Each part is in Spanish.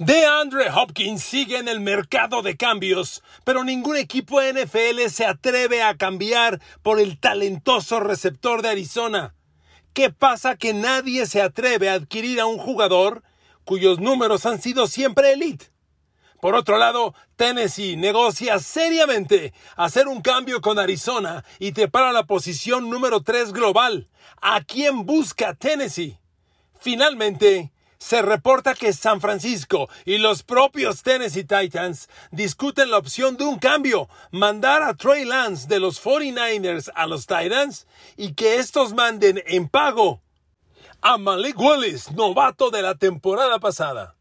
DeAndre Hopkins sigue en el mercado de cambios, pero ningún equipo NFL se atreve a cambiar por el talentoso receptor de Arizona. ¿Qué pasa que nadie se atreve a adquirir a un jugador cuyos números han sido siempre elite? Por otro lado, Tennessee negocia seriamente hacer un cambio con Arizona y prepara la posición número 3 global. ¿A quién busca Tennessee? Finalmente, se reporta que San Francisco y los propios Tennessee Titans discuten la opción de un cambio, mandar a Trey Lance de los 49ers a los Titans y que estos manden en pago a Malik Willis, novato de la temporada pasada.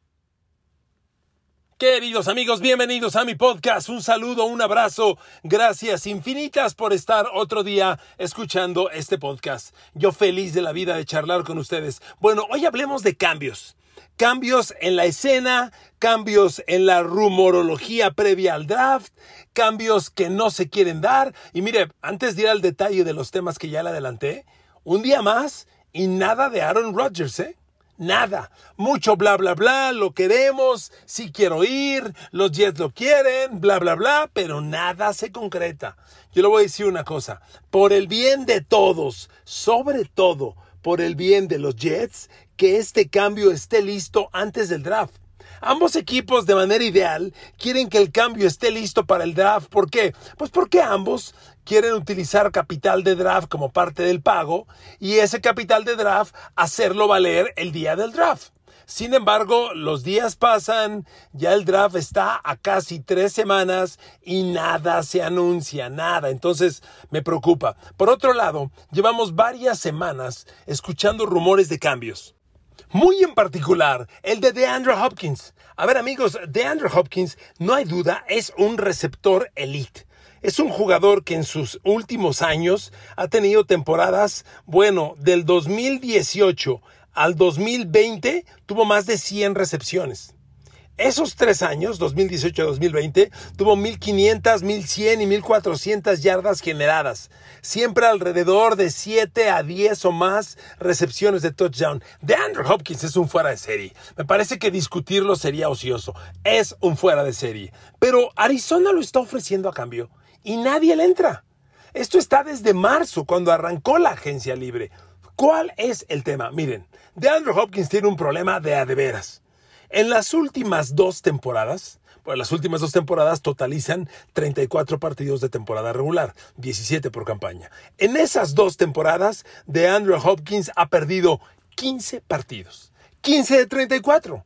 Queridos amigos, bienvenidos a mi podcast. Un saludo, un abrazo. Gracias infinitas por estar otro día escuchando este podcast. Yo feliz de la vida de charlar con ustedes. Bueno, hoy hablemos de cambios. Cambios en la escena, cambios en la rumorología previa al draft, cambios que no se quieren dar. Y mire, antes de ir al detalle de los temas que ya le adelanté, un día más y nada de Aaron Rodgers, ¿eh? Nada. Mucho bla, bla, bla, lo queremos, sí quiero ir, los Jets lo quieren, bla, bla, bla, pero nada se concreta. Yo le voy a decir una cosa, por el bien de todos, sobre todo por el bien de los Jets, que este cambio esté listo antes del draft. Ambos equipos de manera ideal quieren que el cambio esté listo para el draft. ¿Por qué? Pues porque ambos quieren utilizar capital de draft como parte del pago y ese capital de draft hacerlo valer el día del draft. Sin embargo, los días pasan, ya el draft está a casi tres semanas y nada se anuncia, nada. Entonces me preocupa. Por otro lado, llevamos varias semanas escuchando rumores de cambios. Muy en particular, el de DeAndre Hopkins. A ver amigos, DeAndre Hopkins, no hay duda, es un receptor elite. Es un jugador que en sus últimos años ha tenido temporadas, bueno, del 2018 al 2020 tuvo más de 100 recepciones. Esos tres años, 2018-2020, tuvo 1500, 1100 y 1400 yardas generadas. Siempre alrededor de 7 a 10 o más recepciones de touchdown. De Andrew Hopkins es un fuera de serie. Me parece que discutirlo sería ocioso. Es un fuera de serie. Pero Arizona lo está ofreciendo a cambio y nadie le entra. Esto está desde marzo, cuando arrancó la agencia libre. ¿Cuál es el tema? Miren, DeAndre Hopkins tiene un problema de a de veras. En las últimas dos temporadas, pues las últimas dos temporadas totalizan 34 partidos de temporada regular, 17 por campaña. En esas dos temporadas, DeAndre Hopkins ha perdido 15 partidos. 15 de 34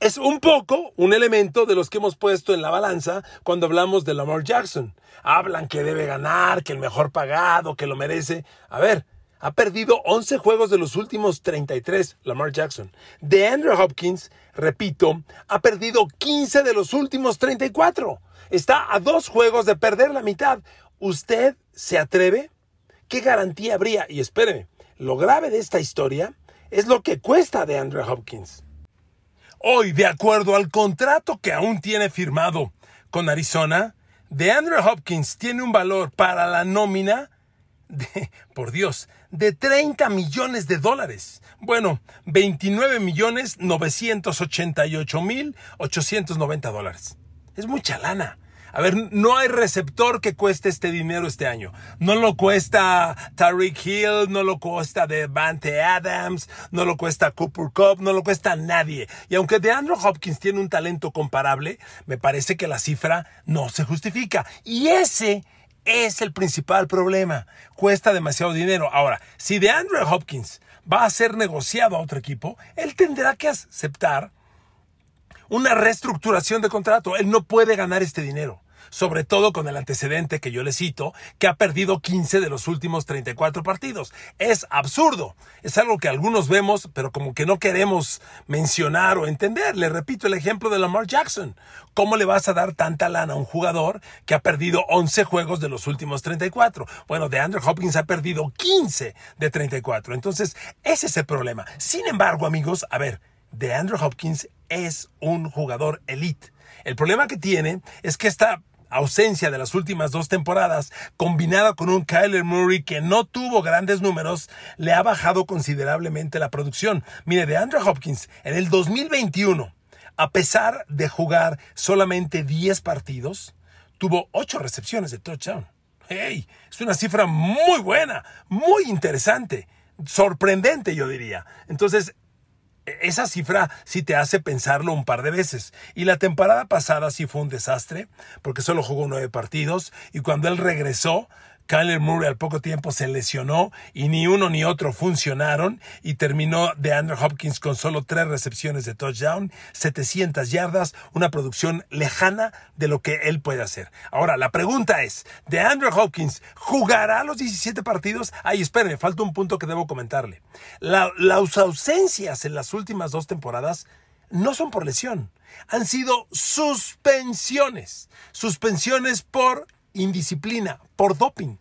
es un poco un elemento de los que hemos puesto en la balanza cuando hablamos de Lamar Jackson. Hablan que debe ganar, que el mejor pagado, que lo merece. A ver, ha perdido 11 juegos de los últimos 33, Lamar Jackson. De Andrew Hopkins, repito, ha perdido 15 de los últimos 34. Está a dos juegos de perder la mitad. ¿Usted se atreve? ¿Qué garantía habría? Y espéreme, lo grave de esta historia es lo que cuesta de Andrew Hopkins. Hoy, de acuerdo al contrato que aún tiene firmado con Arizona, de Andrew Hopkins tiene un valor para la nómina de, por Dios, de 30 millones de dólares. Bueno, 29 millones 988 mil 890 dólares. Es mucha lana. A ver, no hay receptor que cueste este dinero este año. No lo cuesta Tariq Hill, no lo cuesta Devante Adams, no lo cuesta Cooper Cup, no lo cuesta nadie. Y aunque DeAndre Hopkins tiene un talento comparable, me parece que la cifra no se justifica. Y ese es el principal problema. Cuesta demasiado dinero. Ahora, si DeAndre Hopkins va a ser negociado a otro equipo, él tendrá que aceptar una reestructuración de contrato. Él no puede ganar este dinero. Sobre todo con el antecedente que yo le cito, que ha perdido 15 de los últimos 34 partidos. Es absurdo. Es algo que algunos vemos, pero como que no queremos mencionar o entender. Le repito el ejemplo de Lamar Jackson. ¿Cómo le vas a dar tanta lana a un jugador que ha perdido 11 juegos de los últimos 34? Bueno, de Andrew Hopkins ha perdido 15 de 34. Entonces, ese es el problema. Sin embargo, amigos, a ver, de Andrew Hopkins es un jugador elite. El problema que tiene es que esta ausencia de las últimas dos temporadas, combinada con un Kyler Murray que no tuvo grandes números, le ha bajado considerablemente la producción. Mire, de Andrew Hopkins en el 2021 a pesar de jugar solamente 10 partidos, tuvo 8 recepciones de touchdown. ¡Hey! Es una cifra muy buena, muy interesante, sorprendente yo diría. Entonces, esa cifra sí te hace pensarlo un par de veces. Y la temporada pasada sí fue un desastre, porque solo jugó nueve partidos, y cuando él regresó, Kyler Murray al poco tiempo se lesionó y ni uno ni otro funcionaron y terminó de Andrew Hopkins con solo tres recepciones de touchdown, 700 yardas, una producción lejana de lo que él puede hacer. Ahora, la pregunta es, ¿de Andrew Hopkins jugará los 17 partidos? Ay, espérenme, falta un punto que debo comentarle. las ausencias en las últimas dos temporadas no son por lesión, han sido suspensiones. Suspensiones por indisciplina, por doping.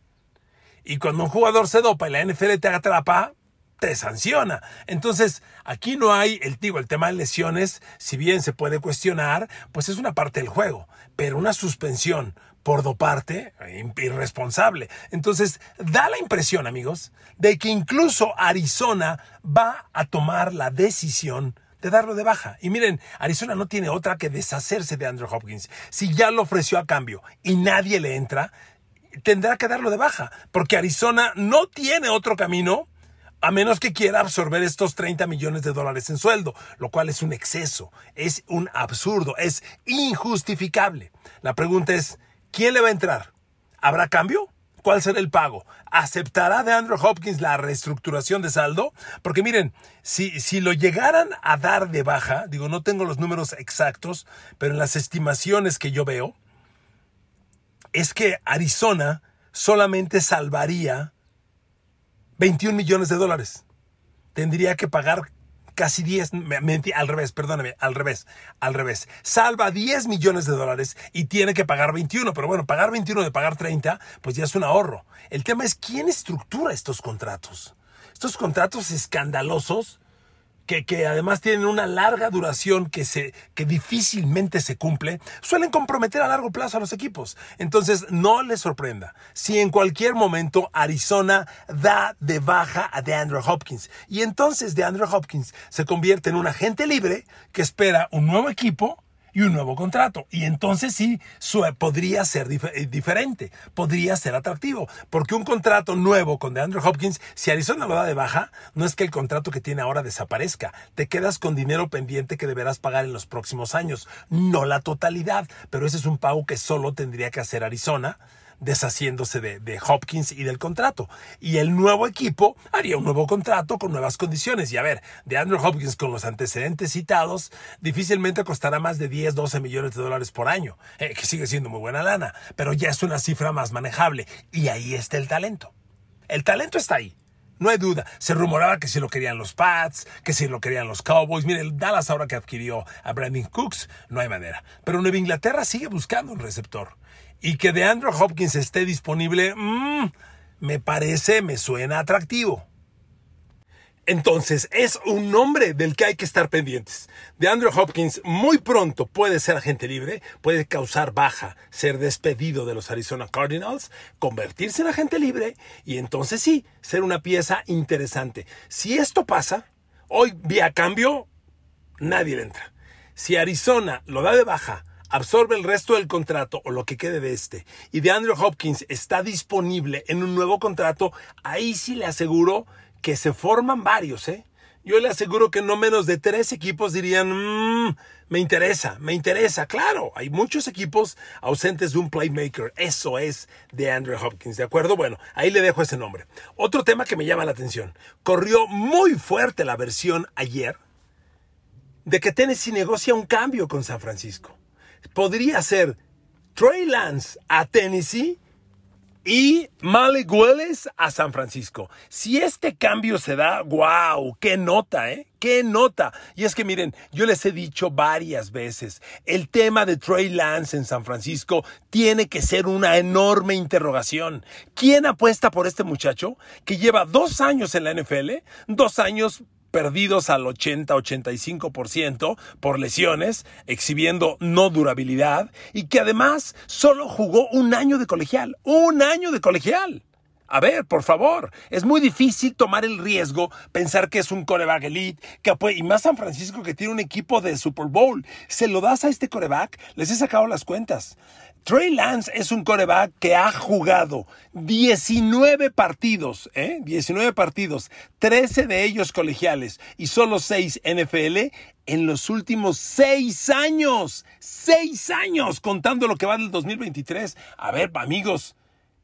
Y cuando un jugador se dopa y la NFL te atrapa, te sanciona. Entonces, aquí no hay, el, digo, el tema de lesiones, si bien se puede cuestionar, pues es una parte del juego, pero una suspensión por doparte, irresponsable. Entonces, da la impresión, amigos, de que incluso Arizona va a tomar la decisión de darlo de baja. Y miren, Arizona no tiene otra que deshacerse de Andrew Hopkins. Si ya lo ofreció a cambio y nadie le entra, tendrá que darlo de baja, porque Arizona no tiene otro camino a menos que quiera absorber estos 30 millones de dólares en sueldo, lo cual es un exceso, es un absurdo, es injustificable. La pregunta es, ¿quién le va a entrar? ¿Habrá cambio? ¿Cuál será el pago? ¿Aceptará de Andrew Hopkins la reestructuración de saldo? Porque miren, si, si lo llegaran a dar de baja, digo, no tengo los números exactos, pero en las estimaciones que yo veo, es que Arizona solamente salvaría 21 millones de dólares. Tendría que pagar casi 10, al revés, perdóname, al revés, al revés. Salva 10 millones de dólares y tiene que pagar 21, pero bueno, pagar 21 de pagar 30, pues ya es un ahorro. El tema es quién estructura estos contratos. Estos contratos escandalosos que, además tienen una larga duración que, se, que difícilmente se cumple, suelen comprometer a largo plazo a los equipos. Entonces, no les sorprenda si en cualquier momento Arizona da de baja a DeAndre Hopkins. Y entonces DeAndre Hopkins se convierte en un agente libre que espera un nuevo equipo y un nuevo contrato. Y entonces sí, podría ser eh, diferente, podría ser atractivo, porque un contrato nuevo con DeAndre Hopkins, si Arizona lo da de baja, no es que el contrato que tiene ahora desaparezca, te quedas con dinero pendiente que deberás pagar en los próximos años, no la totalidad, pero ese es un pago que solo tendría que hacer Arizona deshaciéndose de, Hopkins y del contrato. Y el nuevo equipo haría un nuevo contrato con nuevas condiciones. Y a ver, de Andrew Hopkins con los antecedentes citados, difícilmente costará más de 10, 12 millones de dólares por año, eh, que sigue siendo muy buena lana, pero ya es una cifra más manejable. Y ahí está el talento. El talento está ahí. No hay duda. Se rumoraba que si lo querían los Pats, que si lo querían los Cowboys. Mire, Dallas ahora que adquirió a Brandon Cooks, no hay manera. Pero Nueva Inglaterra sigue buscando un receptor y que de Andrew Hopkins esté disponible, mm, me parece, me suena atractivo. Entonces, es un nombre del que hay que estar pendientes. De Andrew Hopkins muy pronto puede ser agente libre, puede causar baja, ser despedido de los Arizona Cardinals, convertirse en agente libre y entonces sí, ser una pieza interesante. Si esto pasa, hoy vía cambio, nadie le entra. Si Arizona lo da de baja, absorbe el resto del contrato o lo que quede de este y de Andrew Hopkins está disponible en un nuevo contrato, ahí sí le aseguro que se forman varios, ¿eh? Yo le aseguro que no menos de tres equipos dirían, mmm, me interesa, me interesa. Claro, hay muchos equipos ausentes de un playmaker. Eso es de Andrew Hopkins, ¿de acuerdo? Bueno, ahí le dejo ese nombre. Otro tema que me llama la atención. Corrió muy fuerte la versión ayer de que Tennessee negocia un cambio con San Francisco podría ser Trey Lance a Tennessee y Malik Willis a San Francisco. Si este cambio se da, wow, qué nota, ¿eh? Qué nota. Y es que miren, yo les he dicho varias veces, el tema de Trey Lance en San Francisco tiene que ser una enorme interrogación. ¿Quién apuesta por este muchacho que lleva dos años en la NFL, dos años perdidos al 80-85% por lesiones, exhibiendo no durabilidad y que además solo jugó un año de colegial. Un año de colegial. A ver, por favor, es muy difícil tomar el riesgo, pensar que es un coreback elite, que, y más San Francisco que tiene un equipo de Super Bowl. Se lo das a este coreback, les he sacado las cuentas. Trey Lance es un coreback que ha jugado 19 partidos, ¿eh? 19 partidos, 13 de ellos colegiales y solo 6 NFL en los últimos 6 años. 6 años, contando lo que va del 2023. A ver, amigos,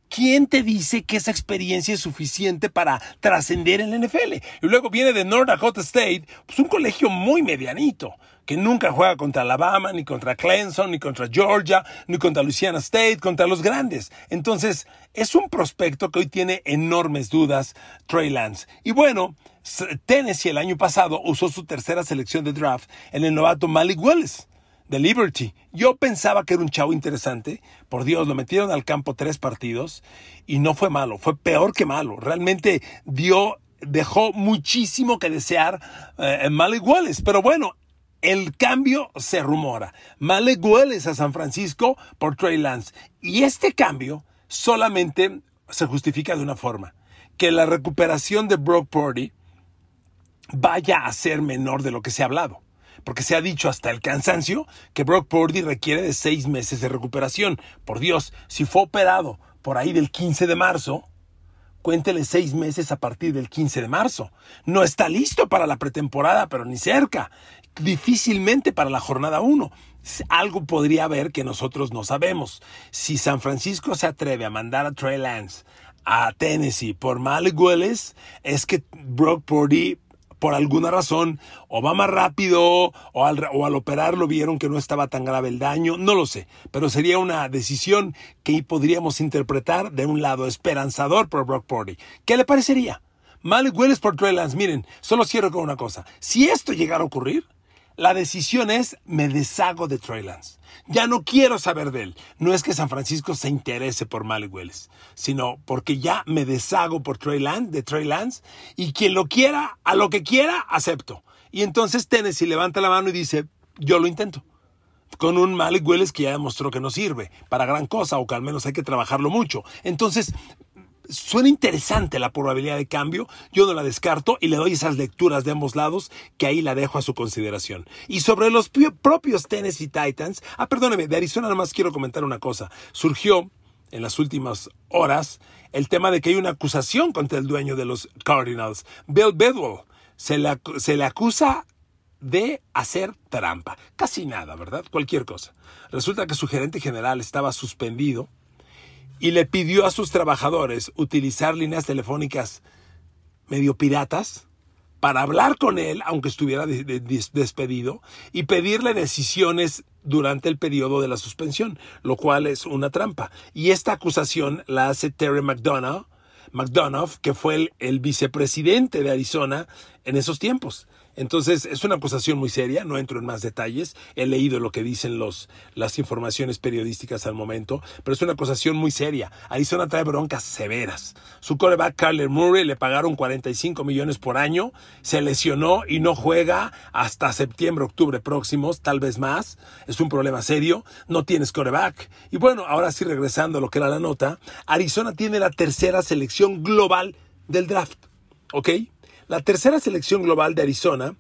¿Quién te dice que esa experiencia es suficiente para trascender en la NFL? Y luego viene de North Dakota State, pues un colegio muy medianito, que nunca juega contra Alabama, ni contra Clemson, ni contra Georgia, ni contra Louisiana State, contra los grandes. Entonces, es un prospecto que hoy tiene enormes dudas, Trey Lance. Y bueno, Tennessee el año pasado usó su tercera selección de draft en el novato Malik Willis de Liberty. Yo pensaba que era un chavo interesante. Por Dios, lo metieron al campo tres partidos y no fue malo, fue peor que malo. Realmente dio, dejó muchísimo que desear eh, en Malik Wallace. Pero bueno, el cambio se rumora. Malik Wallace a San Francisco por Trey Lance. Y este cambio solamente se justifica de una forma. Que la recuperación de Brock Purdy vaya a ser menor de lo que se ha hablado porque se ha dicho hasta el cansancio que Brock Purdy requiere de seis meses de recuperación. Por Dios, si fue operado por ahí del 15 de marzo, cuéntele seis meses a partir del 15 de marzo. No está listo para la pretemporada, pero ni cerca. Difícilmente para la jornada 1. Algo podría haber que nosotros no sabemos. Si San Francisco se atreve a mandar a Trey Lance a Tennessee por Malik Willis, es que Brock Purdy por alguna razón o va más rápido o al, operarlo vieron que no estaba tan grave el daño, no lo sé, pero sería una decisión que podríamos interpretar de un lado esperanzador por Brock Purdy. ¿Qué le parecería? Malik Willis por Trey Lance. Miren, solo cierro con una cosa. Si esto llegara a ocurrir, la decisión es me deshago de Trey Lance. Ya no quiero saber de él. No es que San Francisco se interese por Malik Willis, sino porque ya me deshago por Trey Lance, de Trey Lance, y quien lo quiera, a lo que quiera, acepto. Y entonces Tennessee levanta la mano y dice, yo lo intento. Con un Malik Willis que ya demostró que no sirve para gran cosa o que al menos hay que trabajarlo mucho. Entonces, suena interesante la probabilidad de cambio, yo no la descarto y le doy esas lecturas de ambos lados que ahí la dejo a su consideración. Y sobre los propios Tennessee Titans, ah, perdóneme, de Arizona nada más quiero comentar una cosa. Surgió en las últimas horas el tema de que hay una acusación contra el dueño de los Cardinals, Bill Bedwell. Se se le acusa de hacer trampa. Casi nada, ¿verdad? Cualquier cosa. Resulta que su gerente general estaba suspendido y le pidió a sus trabajadores utilizar líneas telefónicas medio piratas para hablar con él, aunque estuviera despedido, y pedirle decisiones durante el periodo de la suspensión, lo cual es una trampa. Y esta acusación la hace Terry McDonough, McDonough que fue el, el vicepresidente de Arizona en esos tiempos. Entonces, es una acusación muy seria, no entro en más detalles, he leído lo que dicen los, las informaciones periodísticas al momento, pero es una acusación muy seria. Arizona trae broncas severas. Su coreback Carler Murray le pagaron 45 millones por año, se lesionó y no juega hasta septiembre, octubre próximos, tal vez más. Es un problema serio, no tienes coreback. Y bueno, ahora sí regresando a lo que era la nota, Arizona tiene la tercera selección global del draft, ¿ok? La tercera selección global de Arizona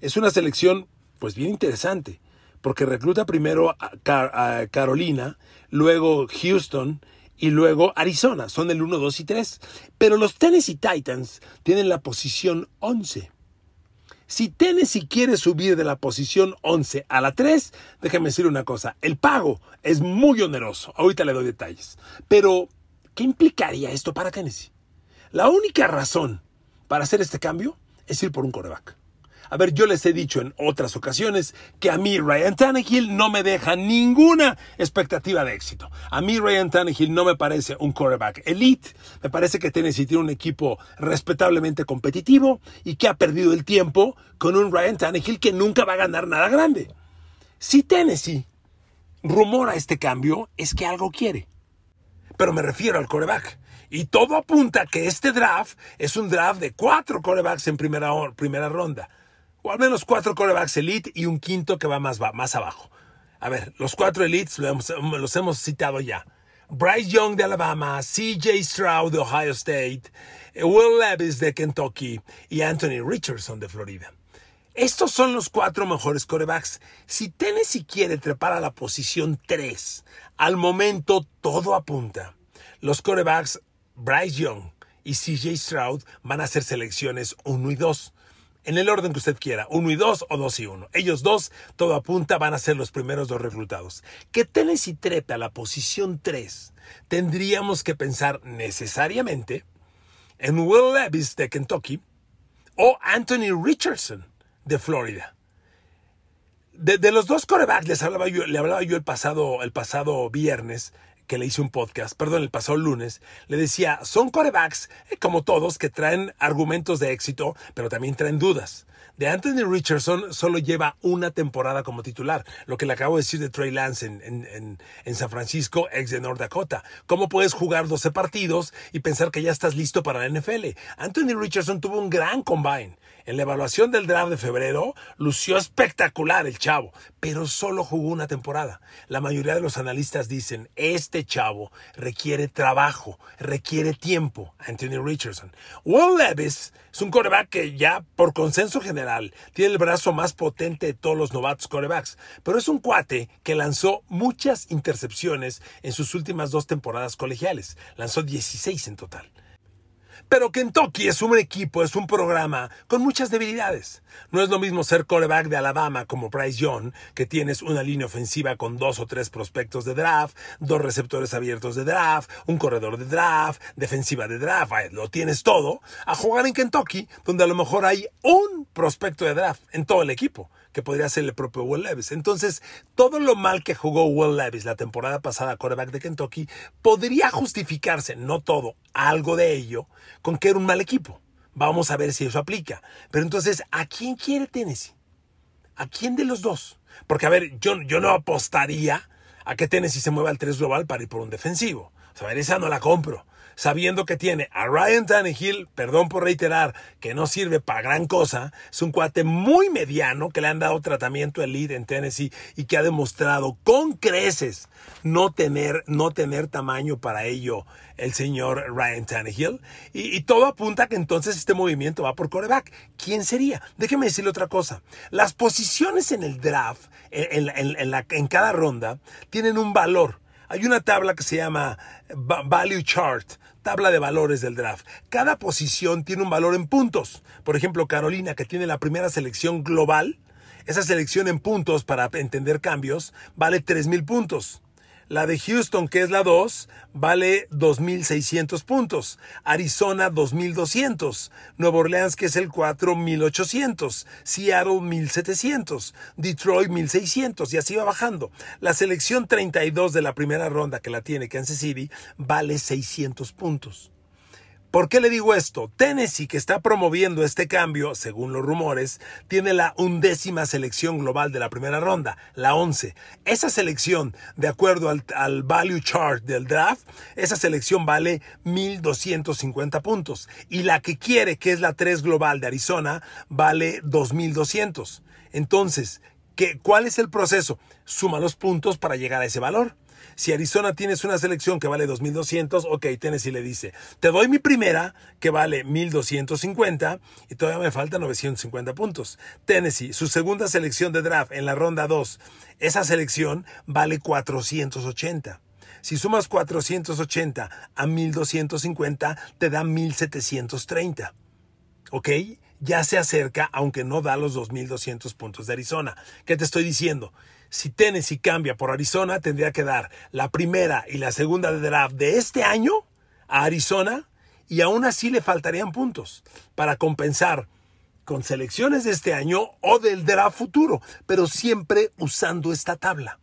es una selección pues bien interesante, porque recluta primero a, Carolina, luego Houston y luego Arizona. Son el 1, 2 y 3. Pero los Tennessee Titans tienen la posición 11. Si Tennessee quiere subir de la posición 11 a la 3, déjeme decir una cosa, el pago es muy oneroso. Ahorita le doy detalles. Pero, ¿qué implicaría esto para Tennessee? La única razón para hacer este cambio es ir por un coreback. A ver, yo les he dicho en otras ocasiones que a mí Ryan Tannehill no me deja ninguna expectativa de éxito. A mí Ryan Tannehill no me parece un coreback elite. Me parece que Tennessee tiene un equipo respetablemente competitivo y que ha perdido el tiempo con un Ryan Tannehill que nunca va a ganar nada grande. Si Tennessee rumora este cambio, es que algo quiere. Pero me refiero al coreback. Y todo apunta que este draft es un draft de cuatro corebacks en primera, primera ronda. O al menos cuatro corebacks elite y un quinto que va más, más abajo. A ver, los cuatro elites los hemos, los hemos citado ya. Bryce Young de Alabama, CJ Stroud de Ohio State, Will Levis de Kentucky y Anthony Richardson de Florida. Estos son los cuatro mejores corebacks. Si Tennessee quiere trepar a la posición 3, al momento todo apunta. Los corebacks Bryce Young y CJ Stroud van a hacer selecciones 1 y 2 en el orden que usted quiera, uno y dos o dos y uno. Ellos dos, todo apunta, van a ser los primeros dos reclutados. Que Tennessee trepe a la posición 3, tendríamos que pensar necesariamente en Will Levis de Kentucky o Anthony Richardson de Florida. De, los dos corebacks les hablaba yo, le hablaba yo el pasado, el pasado viernes que le hice un podcast, perdón, el pasado lunes, le decía, son corebacks, eh, como todos, que traen argumentos de éxito, pero también traen dudas. De Anthony Richardson solo lleva una temporada como titular, lo que le acabo de decir de Trey Lance en, en, San Francisco, ex de North Dakota. ¿Cómo puedes jugar 12 partidos y pensar que ya estás listo para la NFL? Anthony Richardson tuvo un gran combine. En la evaluación del draft de febrero, lució espectacular el chavo, pero solo jugó una temporada. La mayoría de los analistas dicen, este chavo requiere trabajo, requiere tiempo. Anthony Richardson. Will Levis es un coreback que ya, por consenso general, tiene el brazo más potente de todos los novatos corebacks, pero es un cuate que lanzó muchas intercepciones en sus últimas dos temporadas colegiales. Lanzó 16 en total. Pero Kentucky es un equipo, es un programa con muchas debilidades. No es lo mismo ser coreback de Alabama como Bryce Young, que tienes una línea ofensiva con dos o tres prospectos de draft, dos receptores abiertos de draft, un corredor de draft, defensiva de draft, lo tienes todo, a jugar en Kentucky, donde a lo mejor hay un prospecto de draft en todo el equipo que podría ser el propio Will Levis. Entonces, todo lo mal que jugó Will Levis la temporada pasada, quarterback de Kentucky, podría justificarse, no todo, algo de ello, con que era un mal equipo. Vamos a ver si eso aplica. Pero entonces, ¿a quién quiere Tennessee? ¿A quién de los dos? Porque, a ver, yo, yo no apostaría a que Tennessee se mueva al 3 global para ir por un defensivo. O sea, a ver, esa no la compro sabiendo que tiene a Ryan Tannehill, perdón por reiterar, que no sirve para gran cosa, es un cuate muy mediano que le han dado tratamiento elite en Tennessee y que ha demostrado con creces no tener, no tener tamaño para ello el señor Ryan Tannehill. Y, todo apunta a que entonces este movimiento va por coreback. ¿Quién sería? Déjeme decirle otra cosa. Las posiciones en el draft, en cada ronda, tienen un valor. Hay una tabla que se llama Value Chart, tabla de valores del draft. Cada posición tiene un valor en puntos. Por ejemplo, Carolina, que tiene la primera selección global, esa selección en puntos para entender cambios vale 3.000 puntos. La de Houston, que es la 2, vale 2.600 puntos. Arizona, 2.200. Nueva Orleans, que es el 4, 1.800. Seattle, 1.700. Detroit, 1.600. Y así va bajando. La selección 32 de la primera ronda que la tiene Kansas City vale 600 puntos. ¿Por qué le digo esto? Tennessee, que está promoviendo este cambio, según los rumores, tiene la undécima selección global de la primera ronda, la 11. Esa selección, de acuerdo al, al value chart del draft, esa selección vale 1.250 puntos. Y la que quiere, que es la 3 global de Arizona, vale 2.200. Entonces, ¿qué, ¿cuál es el proceso? Suma los puntos para llegar a ese valor. Si Arizona tienes una selección que vale 2.200, ok, Tennessee le dice, te doy mi primera que vale 1.250 y todavía me faltan 950 puntos. Tennessee, su segunda selección de draft en la ronda 2, esa selección vale 480. Si sumas 480 a 1250, te da 1730. ¿Ok? Ya se acerca, aunque no da los 2200 puntos de Arizona. ¿Qué te estoy diciendo? Si Tennessee cambia por Arizona, tendría que dar la primera y la segunda de draft de este año a Arizona y aún así le faltarían puntos para compensar con selecciones de este año o del draft futuro, pero siempre usando esta tabla.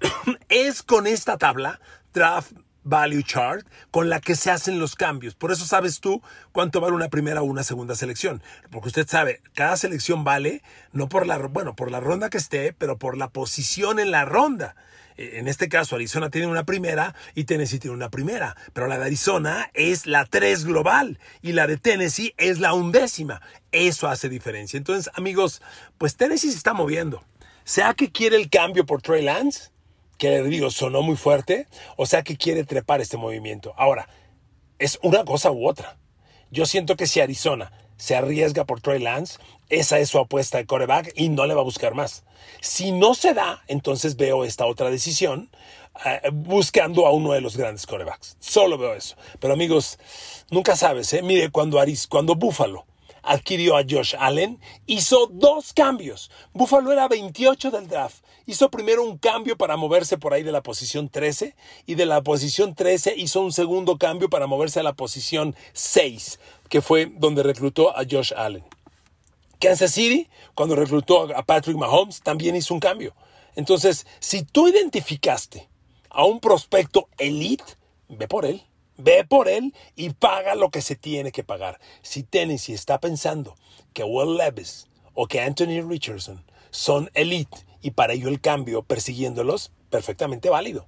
es con esta tabla, draft value chart con la que se hacen los cambios. Por eso sabes tú cuánto vale una primera o una segunda selección. Porque usted sabe, cada selección vale no por la, bueno, por la ronda que esté, pero por la posición en la ronda. E, en este caso, Arizona tiene una primera y Tennessee tiene una primera. Pero la de Arizona es la 3 global y la de Tennessee es la undécima. Eso hace diferencia. Entonces, amigos, pues Tennessee se está moviendo. Sea que quiere el cambio por Trey Lance, que le digo, sonó muy fuerte, o sea que quiere trepar este movimiento. Ahora, es una cosa u otra. Yo siento que si Arizona se arriesga por Trey Lance, esa es su apuesta de coreback y no le va a buscar más. Si no se da, entonces veo esta otra decisión eh, buscando a uno de los grandes corebacks. Solo veo eso. Pero amigos, nunca sabes, ¿eh? Mire, cuando, Aris, cuando Buffalo adquirió a Josh Allen, hizo dos cambios. Buffalo era 28 del draft. Hizo primero un cambio para moverse por ahí de la posición 13 y de la posición 13 hizo un segundo cambio para moverse a la posición 6, que fue donde reclutó a Josh Allen. Kansas City, cuando reclutó a Patrick Mahomes, también hizo un cambio. Entonces, si tú identificaste a un prospecto elite, ve por él. Ve por él y paga lo que se tiene que pagar. Si Tennessee está pensando que Will Levis o que Anthony Richardson son elite y para ello el cambio persiguiéndolos, perfectamente válido.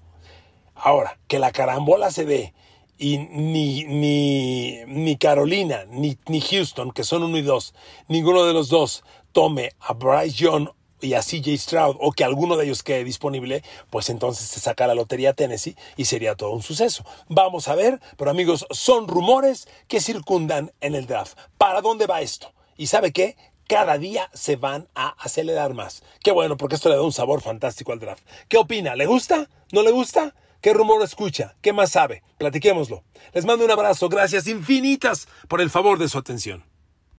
Ahora, que la carambola se dé y ni, ni, ni Carolina ni, ni Houston, que son uno y dos, ninguno de los dos tome a Bryce Young y a CJ Stroud o que alguno de ellos quede disponible, pues entonces se saca la lotería Tennessee y sería todo un suceso. Vamos a ver, pero amigos, son rumores que circundan en el draft. ¿Para dónde va esto? ¿Y sabe qué? Cada día se van a acelerar más. Qué bueno, porque esto le da un sabor fantástico al draft. ¿Qué opina? ¿Le gusta? ¿No le gusta? ¿Qué rumor escucha? ¿Qué más sabe? Platiquémoslo. Les mando un abrazo. Gracias infinitas por el favor de su atención.